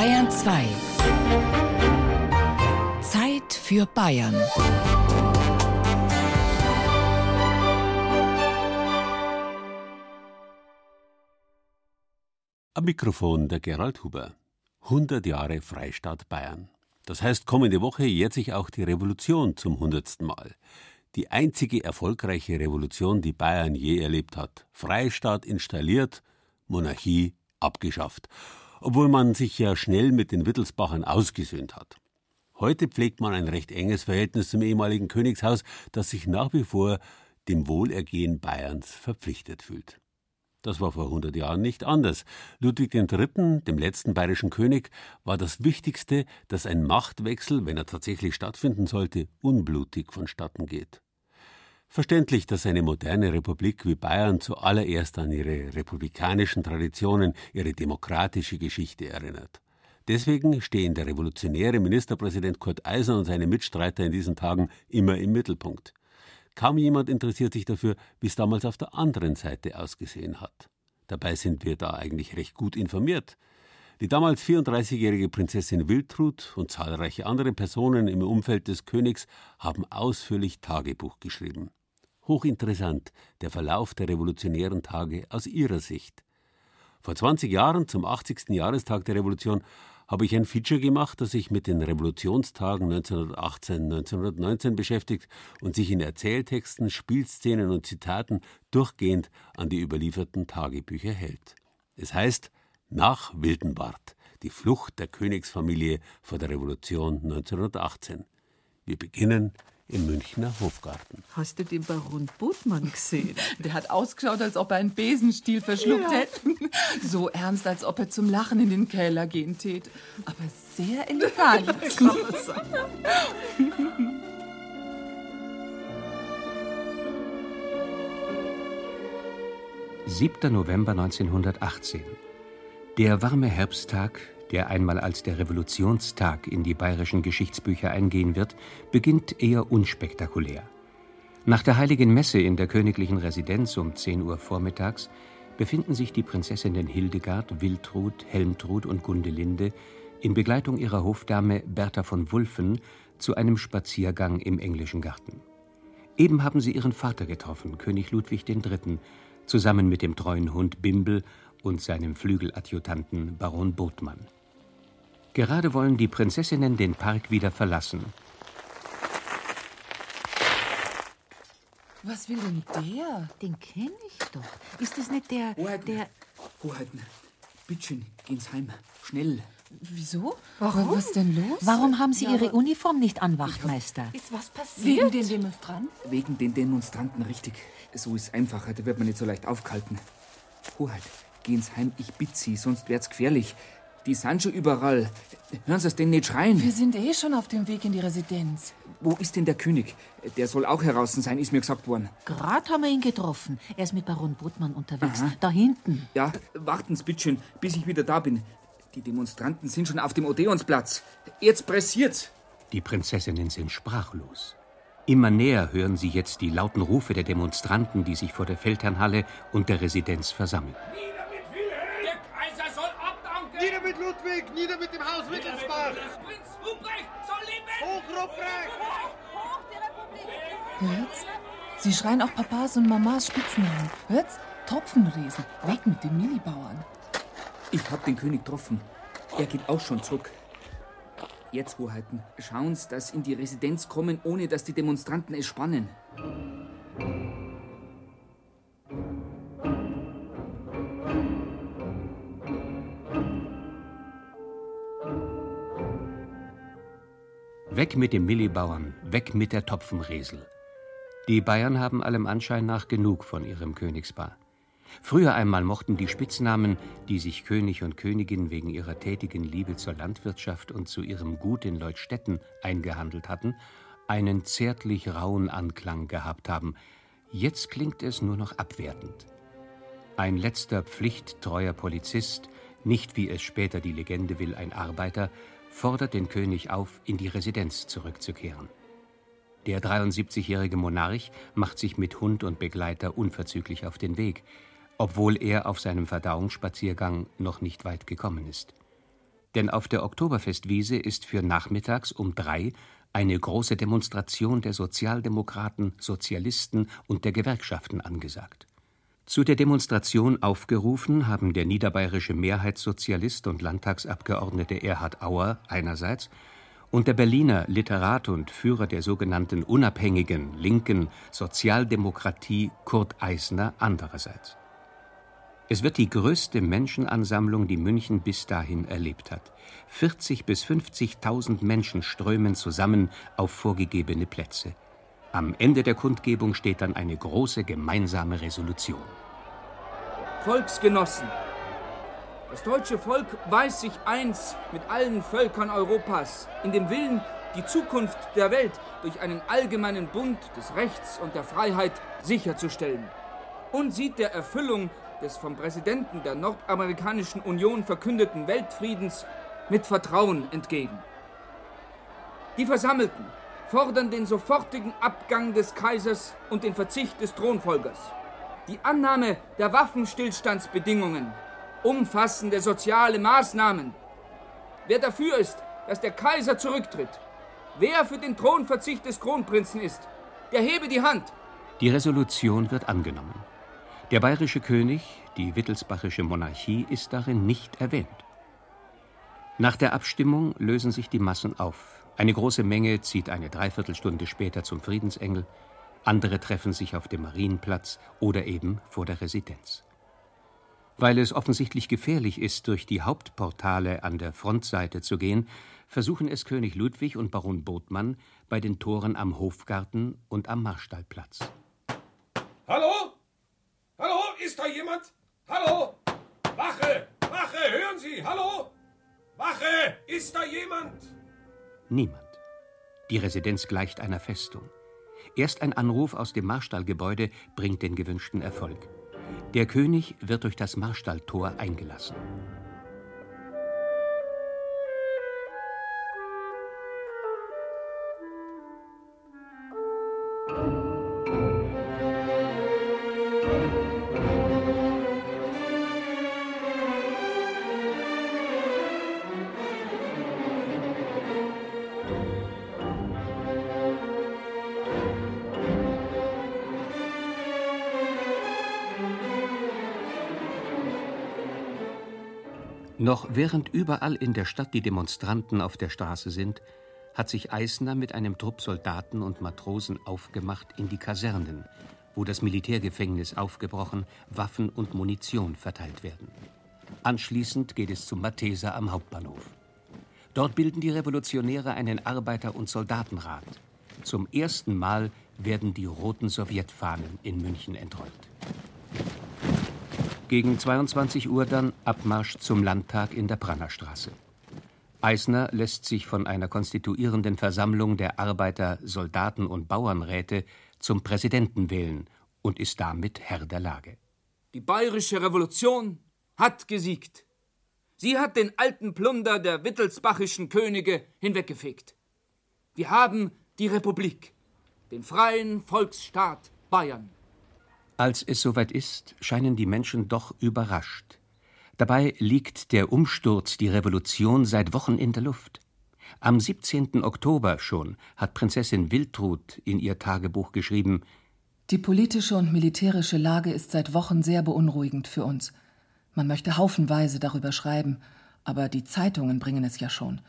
Bayern 2. Zeit für Bayern. Am Mikrofon der Gerald Huber. 100 Jahre Freistaat Bayern. Das heißt, kommende Woche jährt sich auch die Revolution zum 100. Mal. Die einzige erfolgreiche Revolution, die Bayern je erlebt hat. Freistaat installiert, Monarchie abgeschafft. Obwohl man sich ja schnell mit den Wittelsbachern ausgesöhnt hat. Heute pflegt man ein recht enges Verhältnis zum ehemaligen Königshaus, das sich nach wie vor dem Wohlergehen Bayerns verpflichtet fühlt. Das war vor 100 Jahren nicht anders. Ludwig III., dem letzten bayerischen König, war das Wichtigste, dass ein Machtwechsel, wenn er tatsächlich stattfinden sollte, unblutig vonstatten geht. Verständlich, dass eine moderne Republik wie Bayern zuallererst an ihre republikanischen Traditionen, ihre demokratische Geschichte erinnert. Deswegen stehen der revolutionäre Ministerpräsident Kurt Eisner und seine Mitstreiter in diesen Tagen immer im Mittelpunkt. Kaum jemand interessiert sich dafür, wie es damals auf der anderen Seite ausgesehen hat. Dabei sind wir da eigentlich recht gut informiert. Die damals 34-jährige Prinzessin Wiltrud und zahlreiche andere Personen im Umfeld des Königs haben ausführlich Tagebuch geschrieben. Hochinteressant der Verlauf der revolutionären Tage aus ihrer Sicht. Vor 20 Jahren, zum 80. Jahrestag der Revolution, habe ich ein Feature gemacht, das sich mit den Revolutionstagen 1918, 1919 beschäftigt und sich in Erzähltexten, Spielszenen und Zitaten durchgehend an die überlieferten Tagebücher hält. Es heißt Nach Wildenbart, die Flucht der Königsfamilie vor der Revolution 1918. Wir beginnen im Münchner Hofgarten. Hast du den Baron Botmann gesehen? Der hat ausgeschaut, als ob er einen Besenstiel verschluckt ja. hätte. So ernst, als ob er zum Lachen in den Keller gehen tät. Aber sehr elegant. 7. November 1918. Der warme Herbsttag, der einmal als der Revolutionstag in die bayerischen Geschichtsbücher eingehen wird, beginnt eher unspektakulär. Nach der heiligen Messe in der königlichen Residenz um 10 Uhr vormittags befinden sich die Prinzessinnen Hildegard, Wiltrud, Helmtrud und Gundelinde in Begleitung ihrer Hofdame Bertha von Wulfen zu einem Spaziergang im englischen Garten. Eben haben sie ihren Vater getroffen, König Ludwig III., zusammen mit dem treuen Hund Bimbel und seinem Flügeladjutanten Baron Botmann. Gerade wollen die Prinzessinnen den Park wieder verlassen. Was will denn der? Den kenne ich doch. Ist das nicht der, Hoheiten, der... Hoheiten, bitteschön, gehen's heim. Schnell. Wieso? Warum? Was denn los? Warum haben Sie ja, Ihre Uniform nicht an, Wachtmeister? Ist was passiert? Wegen den Demonstranten? Wegen den Demonstranten, richtig. So ist einfacher, da wird man nicht so leicht aufkalten. Hoheit, gehen's heim, ich bitte Sie, sonst wär's gefährlich. Die sind schon überall. Hören Sie es denn nicht schreien? Wir sind eh schon auf dem Weg in die Residenz. Wo ist denn der König? Der soll auch heraus sein, ist mir gesagt worden. Gerade haben wir ihn getroffen. Er ist mit Baron Botmann unterwegs. Aha. Da hinten. Ja, warten Sie bitte schön, bis ich wieder da bin. Die Demonstranten sind schon auf dem Odeonsplatz. Jetzt pressiert's. Die Prinzessinnen sind sprachlos. Immer näher hören sie jetzt die lauten Rufe der Demonstranten, die sich vor der Feldherrnhalle und der Residenz versammeln. Nieder mit Ludwig, nieder mit dem Haus Wittelsbach! Prinz Ruprecht soll leben! Hoch, Ruprecht! Hoch die Republik! Hört's? Sie schreien auch Papas und Mamas Spitznamen. Hört's? Tropfenriesen. Weg mit den Millibauern. Ich hab den König getroffen. Er geht auch schon zurück. Jetzt, Hoheiten, schauen's, dass in die Residenz kommen, ohne dass die Demonstranten es spannen. Weg mit dem Millibauern, weg mit der Topfenresel. Die Bayern haben allem Anschein nach genug von ihrem Königspaar. Früher einmal mochten die Spitznamen, die sich König und Königin wegen ihrer tätigen Liebe zur Landwirtschaft und zu ihrem Gut in Leutstetten eingehandelt hatten, einen zärtlich rauen Anklang gehabt haben. Jetzt klingt es nur noch abwertend. Ein letzter pflichttreuer Polizist, nicht wie es später die Legende will, ein Arbeiter, fordert den König auf, in die Residenz zurückzukehren. Der 73-jährige Monarch macht sich mit Hund und Begleiter unverzüglich auf den Weg, obwohl er auf seinem Verdauungsspaziergang noch nicht weit gekommen ist. Denn auf der Oktoberfestwiese ist für nachmittags um drei eine große Demonstration der Sozialdemokraten, Sozialisten und der Gewerkschaften angesagt. Zu der Demonstration aufgerufen haben der niederbayerische Mehrheitssozialist und Landtagsabgeordnete Erhard Auer einerseits und der Berliner Literat und Führer der sogenannten unabhängigen linken Sozialdemokratie Kurt Eisner andererseits. Es wird die größte Menschenansammlung, die München bis dahin erlebt hat. 40 bis 50.000 Menschen strömen zusammen auf vorgegebene Plätze. Am Ende der Kundgebung steht dann eine große gemeinsame Resolution. Volksgenossen, das deutsche Volk weiß sich eins mit allen Völkern Europas in dem Willen, die Zukunft der Welt durch einen allgemeinen Bund des Rechts und der Freiheit sicherzustellen. Und sieht der Erfüllung des vom Präsidenten der Nordamerikanischen Union verkündeten Weltfriedens mit Vertrauen entgegen. Die Versammelten fordern den sofortigen Abgang des Kaisers und den Verzicht des Thronfolgers, die Annahme der Waffenstillstandsbedingungen, umfassende soziale Maßnahmen. Wer dafür ist, dass der Kaiser zurücktritt, wer für den Thronverzicht des Kronprinzen ist, der hebe die Hand. Die Resolution wird angenommen. Der bayerische König, die wittelsbachische Monarchie, ist darin nicht erwähnt. Nach der Abstimmung lösen sich die Massen auf. Eine große Menge zieht eine Dreiviertelstunde später zum Friedensengel, andere treffen sich auf dem Marienplatz oder eben vor der Residenz. Weil es offensichtlich gefährlich ist, durch die Hauptportale an der Frontseite zu gehen, versuchen es König Ludwig und Baron Botmann bei den Toren am Hofgarten und am Marstallplatz. Hallo? Hallo, ist da jemand? Hallo? Wache! Wache, hören Sie! Hallo? Wache! Ist da jemand? Niemand. Die Residenz gleicht einer Festung. Erst ein Anruf aus dem Marstallgebäude bringt den gewünschten Erfolg. Der König wird durch das Marstalltor eingelassen. Noch während überall in der Stadt die Demonstranten auf der Straße sind, hat sich Eisner mit einem Trupp Soldaten und Matrosen aufgemacht in die Kasernen, wo das Militärgefängnis aufgebrochen, Waffen und Munition verteilt werden. Anschließend geht es zum Matheser am Hauptbahnhof. Dort bilden die Revolutionäre einen Arbeiter- und Soldatenrat. Zum ersten Mal werden die roten Sowjetfahnen in München entrollt. Gegen 22 Uhr dann Abmarsch zum Landtag in der Prangerstraße. Eisner lässt sich von einer konstituierenden Versammlung der Arbeiter-, Soldaten- und Bauernräte zum Präsidenten wählen und ist damit Herr der Lage. Die bayerische Revolution hat gesiegt. Sie hat den alten Plunder der wittelsbachischen Könige hinweggefegt. Wir haben die Republik, den freien Volksstaat Bayern. Als es soweit ist, scheinen die Menschen doch überrascht. Dabei liegt der Umsturz, die Revolution seit Wochen in der Luft. Am 17. Oktober schon hat Prinzessin Wiltrud in ihr Tagebuch geschrieben Die politische und militärische Lage ist seit Wochen sehr beunruhigend für uns. Man möchte haufenweise darüber schreiben, aber die Zeitungen bringen es ja schon.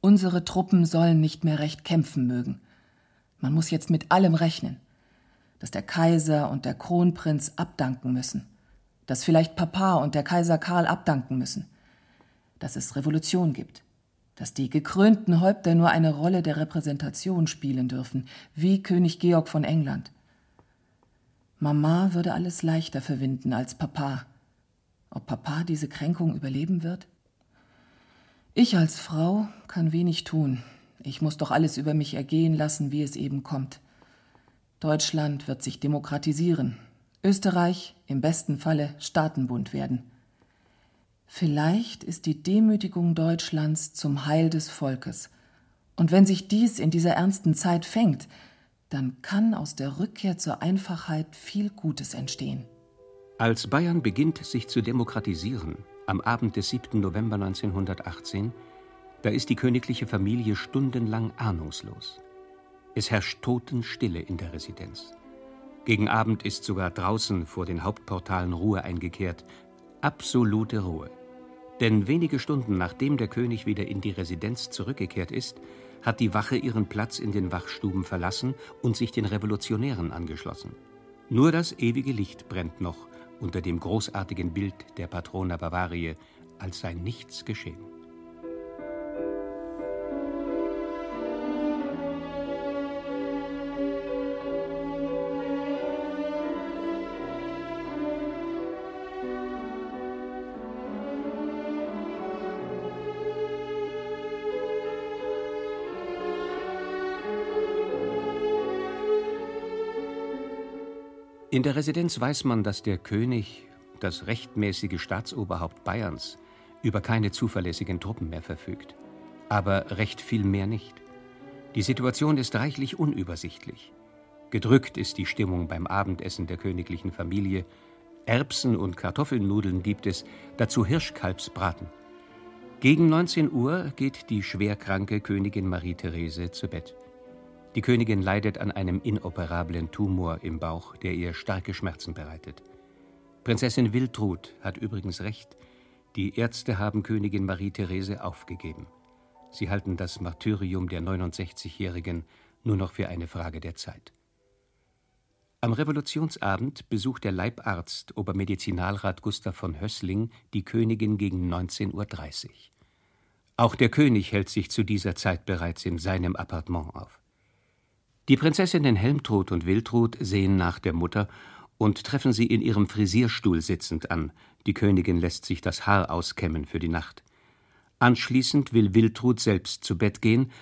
Unsere Truppen sollen nicht mehr recht kämpfen mögen. Man muss jetzt mit allem rechnen dass der Kaiser und der Kronprinz abdanken müssen, dass vielleicht Papa und der Kaiser Karl abdanken müssen, dass es Revolution gibt, dass die gekrönten Häupter nur eine Rolle der Repräsentation spielen dürfen, wie König Georg von England. Mama würde alles leichter verwinden als Papa. Ob Papa diese Kränkung überleben wird? Ich als Frau kann wenig tun. Ich muss doch alles über mich ergehen lassen, wie es eben kommt. Deutschland wird sich demokratisieren. Österreich im besten Falle Staatenbund werden. Vielleicht ist die Demütigung Deutschlands zum Heil des Volkes. Und wenn sich dies in dieser ernsten Zeit fängt, dann kann aus der Rückkehr zur Einfachheit viel Gutes entstehen. Als Bayern beginnt, sich zu demokratisieren, am Abend des 7. November 1918, Da ist die königliche Familie stundenlang ahnungslos. Es herrscht Totenstille in der Residenz. Gegen Abend ist sogar draußen vor den Hauptportalen Ruhe eingekehrt. Absolute Ruhe. Denn wenige Stunden nachdem der König wieder in die Residenz zurückgekehrt ist, hat die Wache ihren Platz in den Wachstuben verlassen und sich den Revolutionären angeschlossen. Nur das ewige Licht brennt noch unter dem großartigen Bild der Patrona Bavaria, als sei nichts geschehen. In der Residenz weiß man, dass der König, das rechtmäßige Staatsoberhaupt Bayerns, über keine zuverlässigen Truppen mehr verfügt. Aber recht viel mehr nicht. Die Situation ist reichlich unübersichtlich. Gedrückt ist die Stimmung beim Abendessen der königlichen Familie. Erbsen und Kartoffelnudeln gibt es, dazu Hirschkalbsbraten. Gegen 19 Uhr geht die schwerkranke Königin Marie-Therese zu Bett. Die Königin leidet an einem inoperablen Tumor im Bauch, der ihr starke Schmerzen bereitet. Prinzessin Wiltrud hat übrigens recht. Die Ärzte haben Königin Marie-Therese aufgegeben. Sie halten das Martyrium der 69-Jährigen nur noch für eine Frage der Zeit. Am Revolutionsabend besucht der Leibarzt Obermedizinalrat Gustav von Hößling die Königin gegen 19.30 Uhr. Auch der König hält sich zu dieser Zeit bereits in seinem Appartement auf. Die Prinzessinnen Helmtrud und Wiltrud sehen nach der Mutter und treffen sie in ihrem Frisierstuhl sitzend an. Die Königin lässt sich das Haar auskämmen für die Nacht. Anschließend will Wiltrud selbst zu Bett gehen,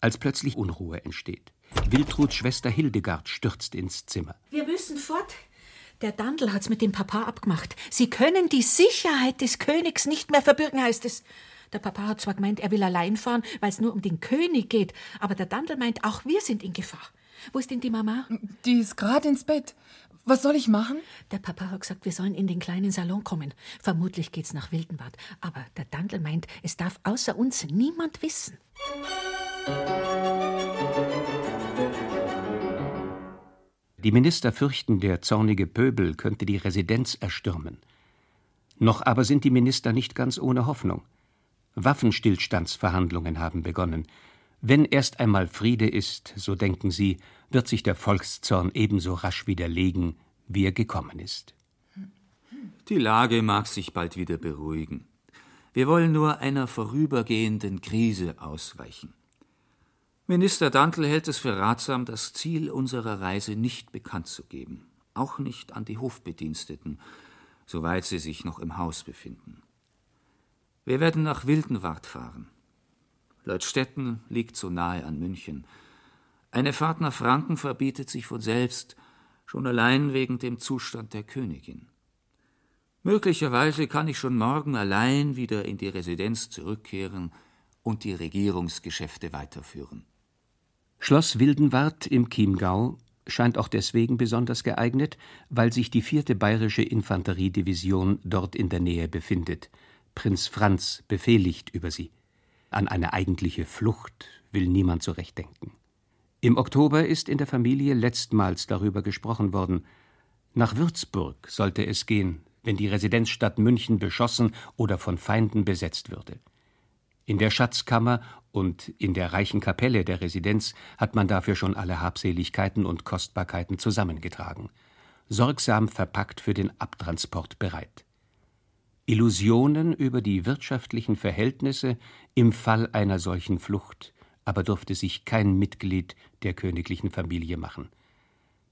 als plötzlich Unruhe entsteht. Wiltruds Schwester Hildegard stürzt ins Zimmer. Wir müssen fort. Der Dandel hat's mit dem Papa abgemacht. Sie können die Sicherheit des Königs nicht mehr verbürgen, heißt es. Der Papa hat zwar gemeint, er will allein fahren, weil es nur um den König geht, aber der Dandel meint, auch wir sind in Gefahr. Wo ist denn die Mama? Die ist gerade ins Bett. Was soll ich machen? Der Papa hat gesagt, wir sollen in den kleinen Salon kommen. Vermutlich geht's nach Wildenbad. Aber der Dandel meint, es darf außer uns niemand wissen. Die Minister fürchten, der zornige Pöbel könnte die Residenz erstürmen. Noch aber sind die Minister nicht ganz ohne Hoffnung. Waffenstillstandsverhandlungen haben begonnen. Wenn erst einmal Friede ist, so denken sie, wird sich der Volkszorn ebenso rasch widerlegen, wie er gekommen ist. Die Lage mag sich bald wieder beruhigen. Wir wollen nur einer vorübergehenden Krise ausweichen. Minister Dantel hält es für ratsam, das Ziel unserer Reise nicht bekannt zu geben, auch nicht an die Hofbediensteten, soweit sie sich noch im Haus befinden. Wir werden nach Wildenwart fahren. Leutstetten liegt so nahe an München. Eine Fahrt nach Franken verbietet sich von selbst, schon allein wegen dem Zustand der Königin. Möglicherweise kann ich schon morgen allein wieder in die Residenz zurückkehren und die Regierungsgeschäfte weiterführen. Schloss Wildenwart im Chiemgau scheint auch deswegen besonders geeignet, weil sich die vierte bayerische Infanteriedivision dort in der Nähe befindet. Prinz Franz befehligt über sie. An eine eigentliche Flucht will niemand so recht denken. Im Oktober ist in der Familie letztmals darüber gesprochen worden. Nach Würzburg sollte es gehen, wenn die Residenzstadt München beschossen oder von Feinden besetzt würde. In der Schatzkammer und in der reichen Kapelle der Residenz hat man dafür schon alle Habseligkeiten und Kostbarkeiten zusammengetragen, sorgsam verpackt für den Abtransport bereit. Illusionen über die wirtschaftlichen Verhältnisse im Fall einer solchen Flucht aber durfte sich kein Mitglied der königlichen Familie machen.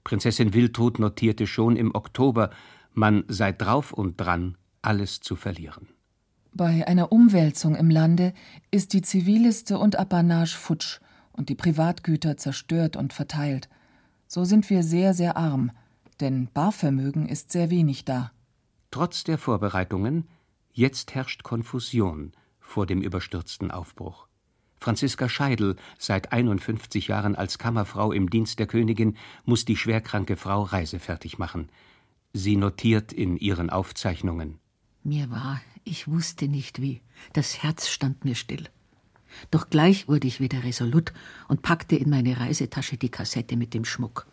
Prinzessin Wiltrud notierte schon im Oktober, man sei drauf und dran, alles zu verlieren. Bei einer Umwälzung im Lande ist die Ziviliste und Apanage futsch und die Privatgüter zerstört und verteilt. So sind wir sehr, sehr arm, denn Barvermögen ist sehr wenig da. Trotz der Vorbereitungen, jetzt herrscht Konfusion vor dem überstürzten Aufbruch. Franziska Scheidel, seit 51 Jahren als Kammerfrau im Dienst der Königin, muss die schwerkranke Frau reisefertig machen. Sie notiert in ihren Aufzeichnungen. Mir war, ich wusste nicht wie. Das Herz stand mir still. Doch gleich wurde ich wieder resolut und packte in meine Reisetasche die Kassette mit dem Schmuck,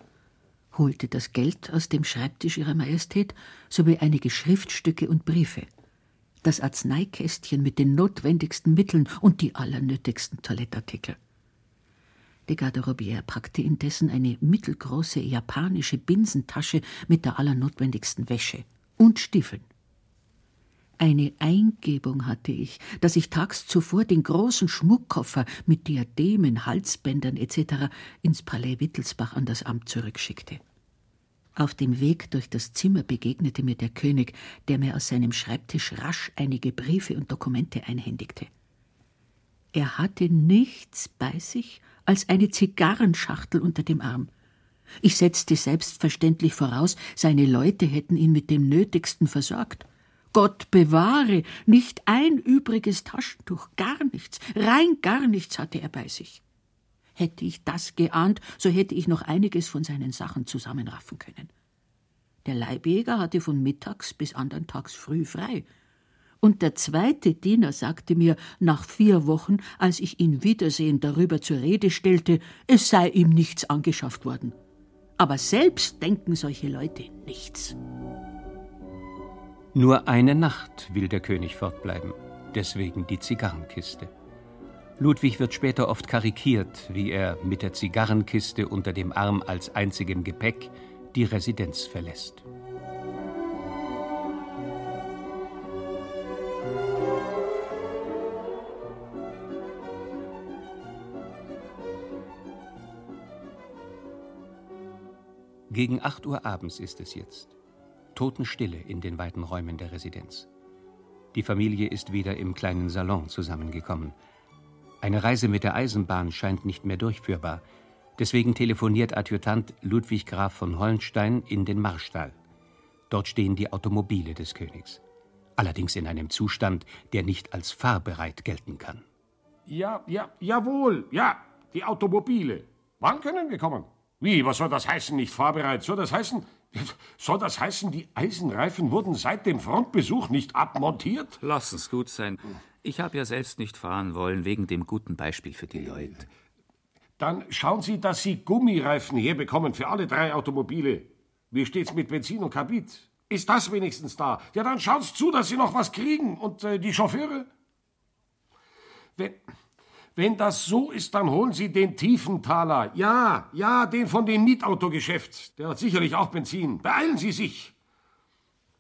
holte das Geld aus dem Schreibtisch Ihrer Majestät sowie einige Schriftstücke und Briefe, das Arzneikästchen mit den notwendigsten Mitteln und die allernötigsten Toilettartikel. De Garderobière packte indessen eine mittelgroße japanische Binsentasche mit der allernotwendigsten Wäsche und Stiefeln. Eine Eingebung hatte ich, dass ich tags zuvor den großen Schmuckkoffer mit Diademen, Halsbändern etc. ins Palais Wittelsbach an das Amt zurückschickte. Auf dem Weg durch das Zimmer begegnete mir der König, der mir aus seinem Schreibtisch rasch einige Briefe und Dokumente einhändigte. Er hatte nichts bei sich als eine Zigarrenschachtel unter dem Arm. Ich setzte selbstverständlich voraus, seine Leute hätten ihn mit dem Nötigsten versorgt. Gott bewahre, nicht ein übriges Taschentuch, gar nichts, rein gar nichts hatte er bei sich. Hätte ich das geahnt, so hätte ich noch einiges von seinen Sachen zusammenraffen können. Der Leibjäger hatte von mittags bis andern Tags früh frei, und der zweite Diener sagte mir nach vier Wochen, als ich ihn wiedersehen darüber zur Rede stellte, es sei ihm nichts angeschafft worden. Aber selbst denken solche Leute nichts. Nur eine Nacht will der König fortbleiben, deswegen die Zigarrenkiste. Ludwig wird später oft karikiert, wie er mit der Zigarrenkiste unter dem Arm als einzigem Gepäck die Residenz verlässt. Gegen 8 Uhr abends ist es jetzt. Totenstille in den weiten Räumen der Residenz. Die Familie ist wieder im kleinen Salon zusammengekommen. Eine Reise mit der Eisenbahn scheint nicht mehr durchführbar. Deswegen telefoniert Adjutant Ludwig Graf von Hollenstein in den Marstall. Dort stehen die Automobile des Königs. Allerdings in einem Zustand, der nicht als fahrbereit gelten kann. Ja, ja, jawohl, ja, die Automobile. Wann können wir kommen? Wie, was soll das heißen, nicht fahrbereit? Soll das heißen, soll das heißen, die Eisenreifen wurden seit dem Frontbesuch nicht abmontiert? Lass es gut sein. Ich habe ja selbst nicht fahren wollen, wegen dem guten Beispiel für die Leute. Dann schauen Sie, dass Sie Gummireifen herbekommen für alle drei Automobile. Wie steht's mit Benzin und Kabit? Ist das wenigstens da? Ja, dann schauen Sie zu, dass Sie noch was kriegen. Und äh, die Chauffeure? Wenn, wenn das so ist, dann holen Sie den Tiefenthaler. Ja, ja, den von dem Mietautogeschäft. Der hat sicherlich auch Benzin. Beeilen Sie sich.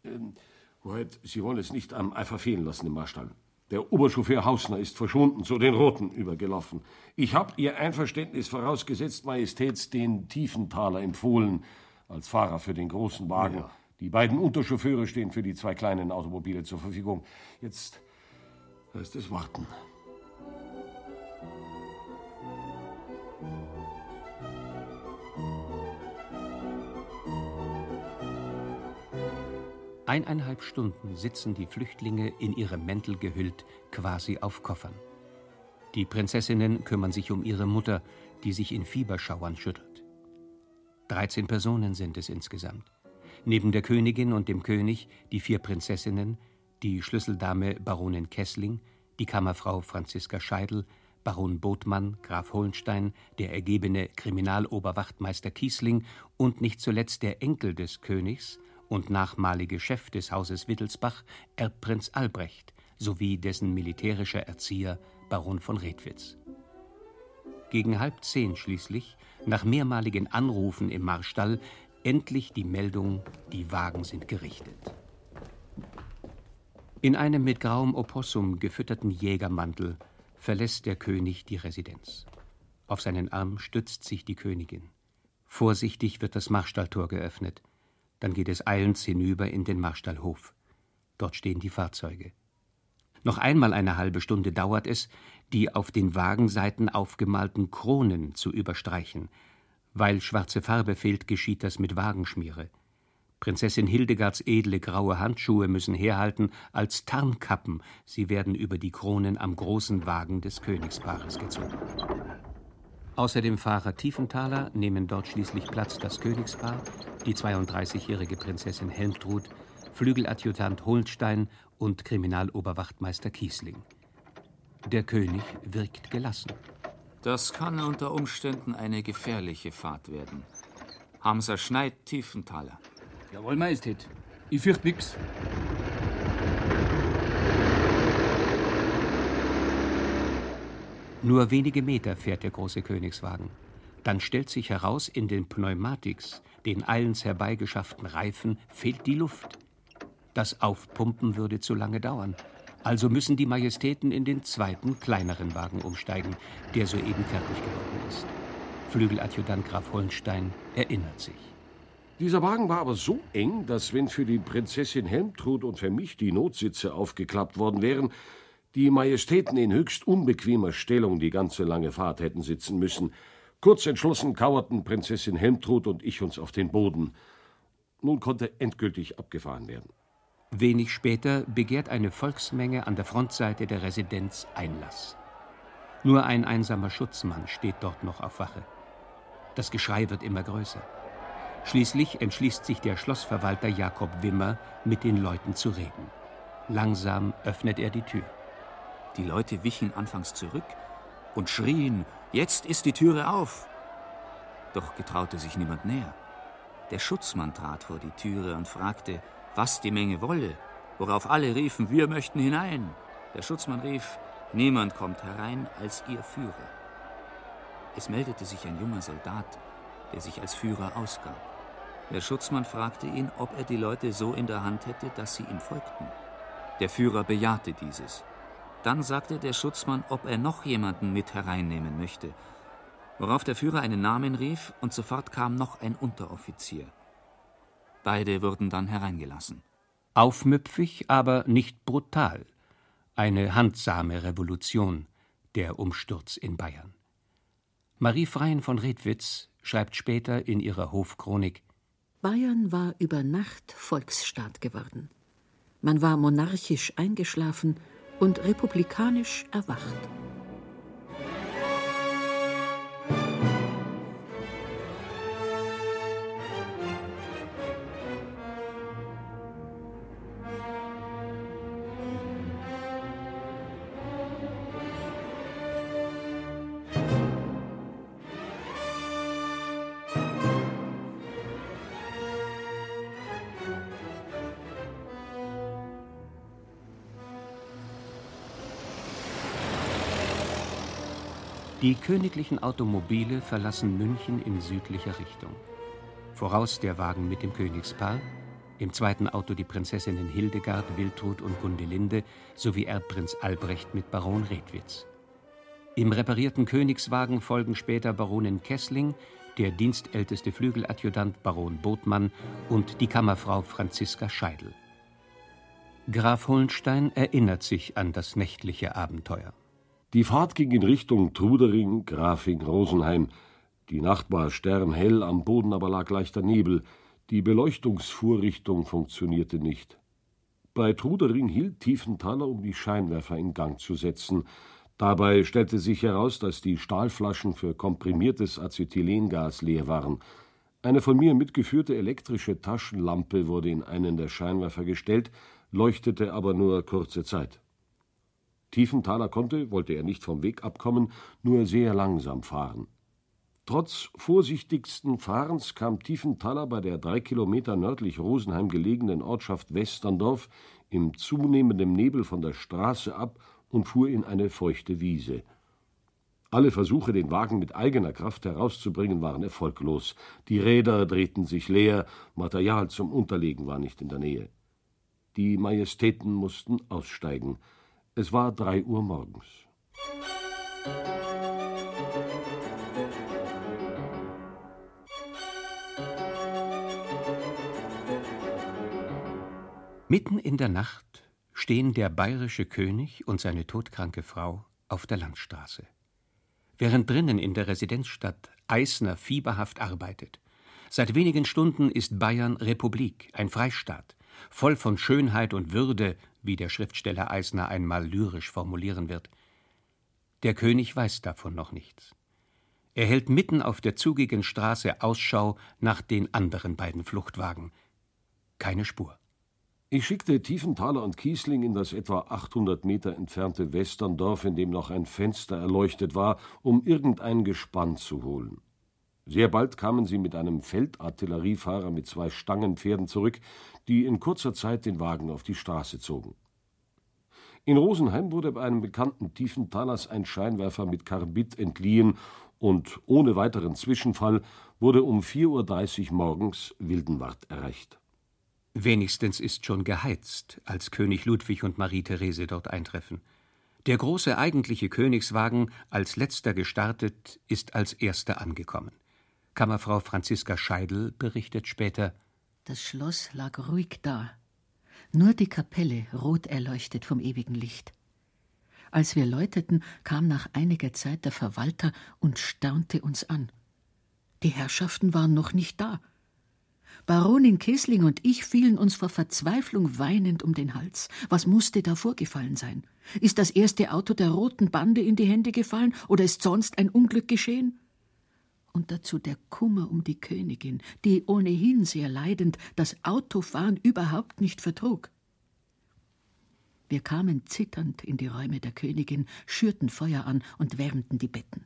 Ähm, Hoheit, Sie wollen es nicht am Eifer fehlen lassen im Marstall. Der Oberchauffeur Hausner ist verschwunden, zu den Roten übergelaufen. Ich habe Ihr Einverständnis vorausgesetzt, Majestäts, den Tiefenthaler empfohlen als Fahrer für den großen Wagen. Ja. Die beiden Unterchauffeure stehen für die zwei kleinen Automobile zur Verfügung. Jetzt heißt es warten. Eineinhalb Stunden sitzen die Flüchtlinge in ihre Mäntel gehüllt, quasi auf Koffern. Die Prinzessinnen kümmern sich um ihre Mutter, die sich in Fieberschauern schüttelt. 13 Personen sind es insgesamt. Neben der Königin und dem König die vier Prinzessinnen, die Schlüsseldame Baronin Kessling, die Kammerfrau Franziska Scheidel, Baron Botmann, Graf Hohenstein, der ergebene Kriminaloberwachtmeister Kiesling und nicht zuletzt der Enkel des Königs, und nachmalige Chef des Hauses Wittelsbach, Erbprinz Albrecht, sowie dessen militärischer Erzieher, Baron von Redwitz. Gegen halb zehn schließlich, nach mehrmaligen Anrufen im Marstall, endlich die Meldung, die Wagen sind gerichtet. In einem mit grauem Opossum gefütterten Jägermantel verlässt der König die Residenz. Auf seinen Arm stützt sich die Königin. Vorsichtig wird das Marstalltor geöffnet. Dann geht es eilends hinüber in den Marstallhof. Dort stehen die Fahrzeuge. Noch einmal eine halbe Stunde dauert es, die auf den Wagenseiten aufgemalten Kronen zu überstreichen. Weil schwarze Farbe fehlt, geschieht das mit Wagenschmiere. Prinzessin Hildegards edle graue Handschuhe müssen herhalten als Tarnkappen. Sie werden über die Kronen am großen Wagen des Königspaares gezogen. Außer dem Fahrer Tiefenthaler nehmen dort schließlich Platz das Königspaar, die 32-jährige Prinzessin Helmtrud, Flügeladjutant Holstein und Kriminaloberwachtmeister Kiesling. Der König wirkt gelassen. Das kann unter Umständen eine gefährliche Fahrt werden. Hamser Schneid, Tiefenthaler. Jawohl, Majestät. Ich fürchte nix. Nur wenige Meter fährt der große Königswagen. Dann stellt sich heraus, in den Pneumatiks, den eilends herbeigeschafften Reifen, fehlt die Luft. Das Aufpumpen würde zu lange dauern. Also müssen die Majestäten in den zweiten, kleineren Wagen umsteigen, der soeben fertig geworden ist. Flügeladjutant Graf Holnstein erinnert sich. Dieser Wagen war aber so eng, dass wenn für die Prinzessin Helmtrud und für mich die Notsitze aufgeklappt worden wären, die Majestäten in höchst unbequemer Stellung die ganze lange Fahrt hätten sitzen müssen. Kurz entschlossen kauerten Prinzessin Helmtrud und ich uns auf den Boden. Nun konnte endgültig abgefahren werden. Wenig später begehrt eine Volksmenge an der Frontseite der Residenz Einlass. Nur ein einsamer Schutzmann steht dort noch auf Wache. Das Geschrei wird immer größer. Schließlich entschließt sich der Schlossverwalter Jakob Wimmer, mit den Leuten zu reden. Langsam öffnet er die Tür. Die Leute wichen anfangs zurück und schrien: Jetzt ist die Türe auf! Doch getraute sich niemand näher. Der Schutzmann trat vor die Türe und fragte, was die Menge wolle, worauf alle riefen: Wir möchten hinein. Der Schutzmann rief: Niemand kommt herein als ihr Führer. Es meldete sich ein junger Soldat, der sich als Führer ausgab. Der Schutzmann fragte ihn, ob er die Leute so in der Hand hätte, dass sie ihm folgten. Der Führer bejahte dieses. Dann sagte der Schutzmann, ob er noch jemanden mit hereinnehmen möchte, worauf der Führer einen Namen rief und sofort kam noch ein Unteroffizier. Beide wurden dann hereingelassen. Aufmüpfig, aber nicht brutal. Eine handsame Revolution, der Umsturz in Bayern. Marie Freien von Redwitz schreibt später in ihrer Hofchronik Bayern war über Nacht Volksstaat geworden. Man war monarchisch eingeschlafen und republikanisch erwacht. Die königlichen Automobile verlassen München in südlicher Richtung. Voraus der Wagen mit dem Königspaar, im zweiten Auto die Prinzessinnen Hildegard, Wiltrud und Gundelinde sowie Erbprinz Albrecht mit Baron Redwitz. Im reparierten Königswagen folgen später Baronin Kessling, der dienstälteste Flügeladjutant Baron Botmann und die Kammerfrau Franziska Scheidel. Graf Holnstein erinnert sich an das nächtliche Abenteuer. Die Fahrt ging in Richtung Trudering, Grafing, Rosenheim. Die Nacht war sternhell, am Boden aber lag leichter Nebel. Die Beleuchtungsvorrichtung funktionierte nicht. Bei Trudering hielt Tiefenthaler, um die Scheinwerfer in Gang zu setzen. Dabei stellte sich heraus, dass die Stahlflaschen für komprimiertes Acetylengas leer waren. Eine von mir mitgeführte elektrische Taschenlampe wurde in einen der Scheinwerfer gestellt, leuchtete aber nur kurze Zeit. Tiefenthaler konnte, wollte er nicht vom Weg abkommen, nur sehr langsam fahren. Trotz vorsichtigsten Fahrens kam Tiefenthaler bei der drei Kilometer nördlich Rosenheim gelegenen Ortschaft Westerndorf im zunehmenden Nebel von der Straße ab und fuhr in eine feuchte Wiese. Alle Versuche, den Wagen mit eigener Kraft herauszubringen, waren erfolglos. Die Räder drehten sich leer, Material zum Unterlegen war nicht in der Nähe. Die Majestäten mussten aussteigen. Es war drei Uhr morgens. Mitten in der Nacht stehen der bayerische König und seine todkranke Frau auf der Landstraße. Während drinnen in der Residenzstadt Eisner fieberhaft arbeitet. Seit wenigen Stunden ist Bayern Republik, ein Freistaat, voll von Schönheit und Würde, wie der Schriftsteller Eisner einmal lyrisch formulieren wird. Der König weiß davon noch nichts. Er hält mitten auf der zugigen Straße Ausschau nach den anderen beiden Fluchtwagen. Keine Spur. Ich schickte Tiefenthaler und Kiesling in das etwa 800 Meter entfernte Westerndorf, in dem noch ein Fenster erleuchtet war, um irgendein Gespann zu holen. Sehr bald kamen sie mit einem Feldartilleriefahrer mit zwei Stangenpferden zurück, die in kurzer Zeit den Wagen auf die Straße zogen. In Rosenheim wurde bei einem bekannten Tiefenthalers ein Scheinwerfer mit Karbid entliehen und ohne weiteren Zwischenfall wurde um 4.30 Uhr morgens Wildenwart erreicht. Wenigstens ist schon geheizt, als König Ludwig und Marie Therese dort eintreffen. Der große eigentliche Königswagen, als letzter gestartet, ist als erster angekommen. Kammerfrau Franziska Scheidel berichtet später: Das Schloss lag ruhig da. Nur die Kapelle rot erleuchtet vom ewigen Licht. Als wir läuteten, kam nach einiger Zeit der Verwalter und staunte uns an. Die Herrschaften waren noch nicht da. Baronin Kissling und ich fielen uns vor Verzweiflung weinend um den Hals. Was musste da vorgefallen sein? Ist das erste Auto der roten Bande in die Hände gefallen oder ist sonst ein Unglück geschehen? Und dazu der Kummer um die Königin, die ohnehin sehr leidend das Autofahren überhaupt nicht vertrug. Wir kamen zitternd in die Räume der Königin, schürten Feuer an und wärmten die Betten.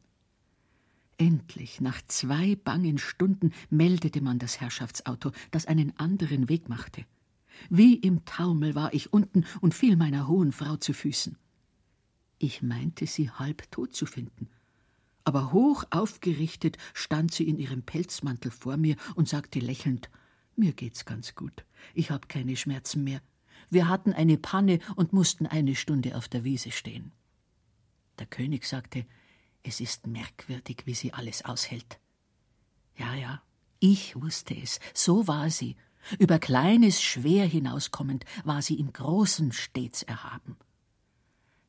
Endlich, nach zwei bangen Stunden, meldete man das Herrschaftsauto, das einen anderen Weg machte. Wie im Taumel war ich unten und fiel meiner hohen Frau zu Füßen. Ich meinte, sie halb tot zu finden. Aber hoch aufgerichtet stand sie in ihrem Pelzmantel vor mir und sagte lächelnd Mir geht's ganz gut. Ich hab keine Schmerzen mehr. Wir hatten eine Panne und mussten eine Stunde auf der Wiese stehen. Der König sagte es ist merkwürdig, wie sie alles aushält. Ja, ja, ich wusste es, so war sie. Über Kleines schwer hinauskommend war sie im Großen stets erhaben.